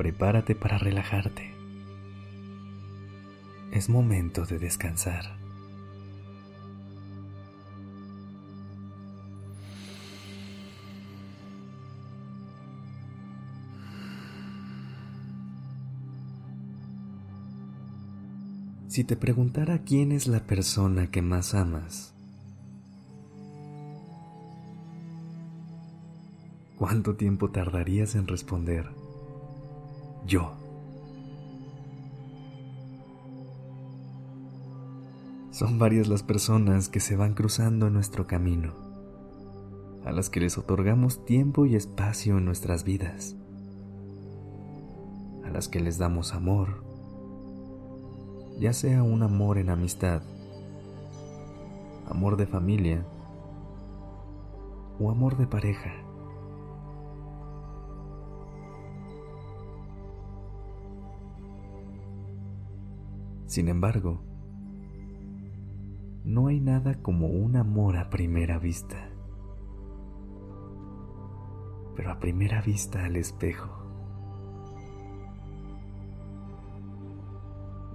Prepárate para relajarte. Es momento de descansar. Si te preguntara quién es la persona que más amas, ¿cuánto tiempo tardarías en responder? Yo. Son varias las personas que se van cruzando en nuestro camino, a las que les otorgamos tiempo y espacio en nuestras vidas, a las que les damos amor, ya sea un amor en amistad, amor de familia o amor de pareja. Sin embargo, no hay nada como un amor a primera vista. Pero a primera vista al espejo.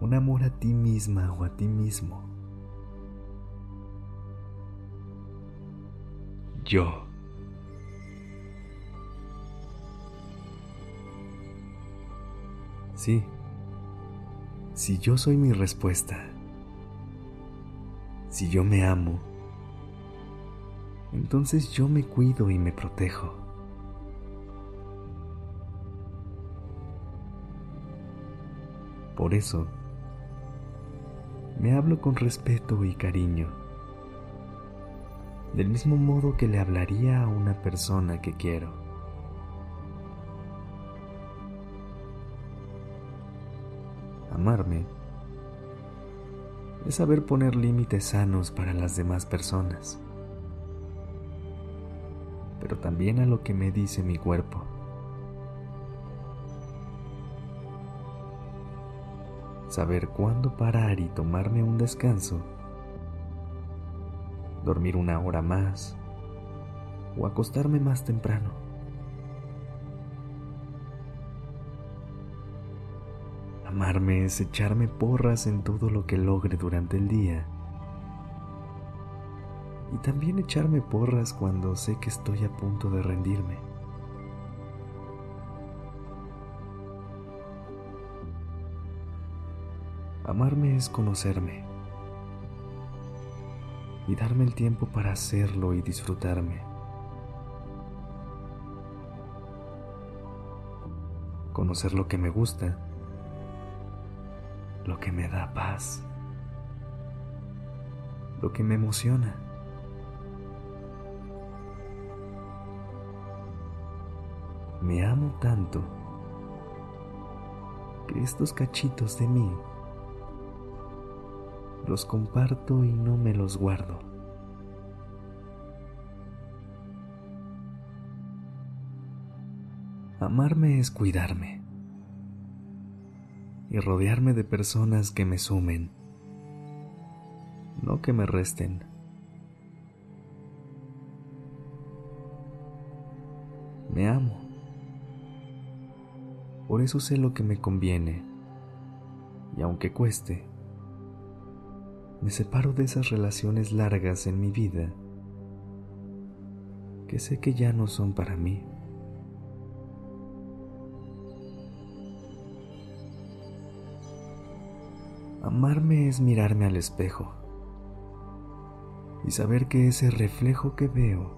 un amor a ti misma o a ti mismo. Yo. Sí, si yo soy mi respuesta, si yo me amo, entonces yo me cuido y me protejo. Por eso, me hablo con respeto y cariño, del mismo modo que le hablaría a una persona que quiero. Es saber poner límites sanos para las demás personas, pero también a lo que me dice mi cuerpo. saber cuándo parar y tomarme un descanso, dormir una hora más o acostarme más temprano. Amarme es echarme porras en todo lo que logre durante el día y también echarme porras cuando sé que estoy a punto de rendirme. Amarme es conocerme y darme el tiempo para hacerlo y disfrutarme. Conocer lo que me gusta, lo que me da paz, lo que me emociona. Me amo tanto que estos cachitos de mí los comparto y no me los guardo. Amarme es cuidarme y rodearme de personas que me sumen, no que me resten. Me amo. Por eso sé lo que me conviene y aunque cueste, me separo de esas relaciones largas en mi vida que sé que ya no son para mí. Amarme es mirarme al espejo y saber que ese reflejo que veo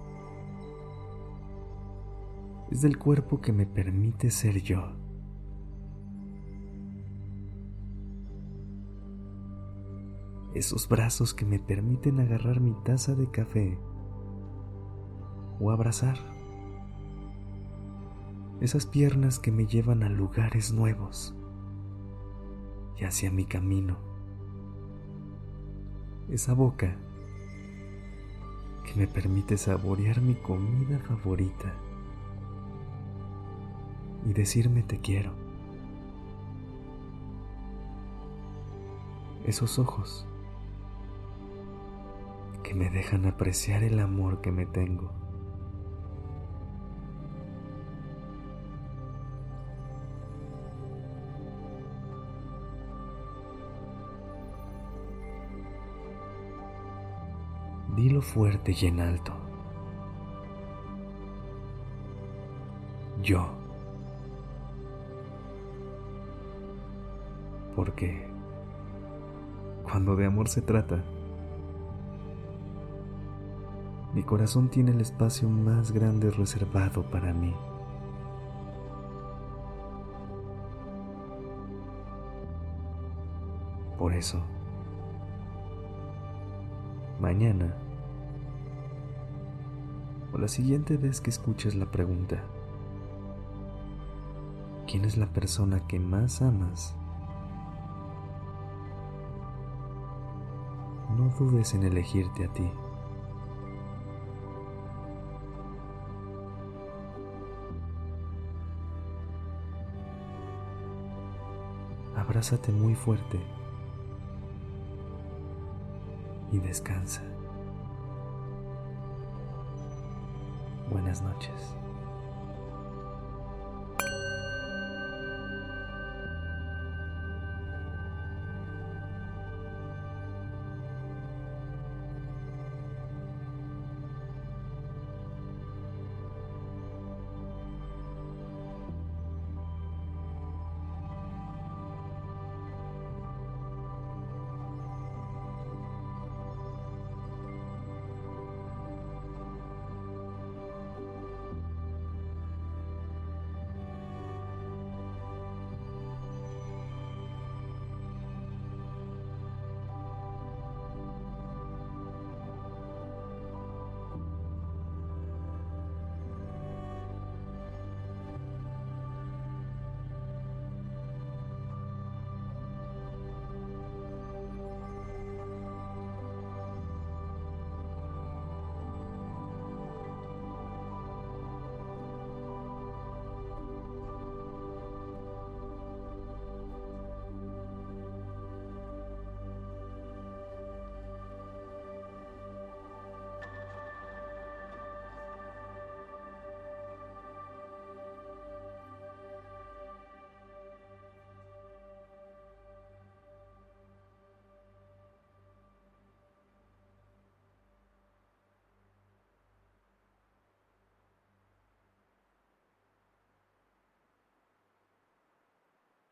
es del cuerpo que me permite ser yo. esos brazos que me permiten agarrar mi taza de café o abrazar, esas piernas que me llevan a lugares nuevos, y hacia mi camino. Esa boca que me permite saborear mi comida favorita y decirme te quiero. Esos ojos que me dejan apreciar el amor que me tengo. Dilo fuerte y en alto. Yo. Porque cuando de amor se trata, mi corazón tiene el espacio más grande reservado para mí. Por eso, mañana la siguiente vez que escuches la pregunta, ¿quién es la persona que más amas? No dudes en elegirte a ti. Abrázate muy fuerte y descansa. Buenas noches.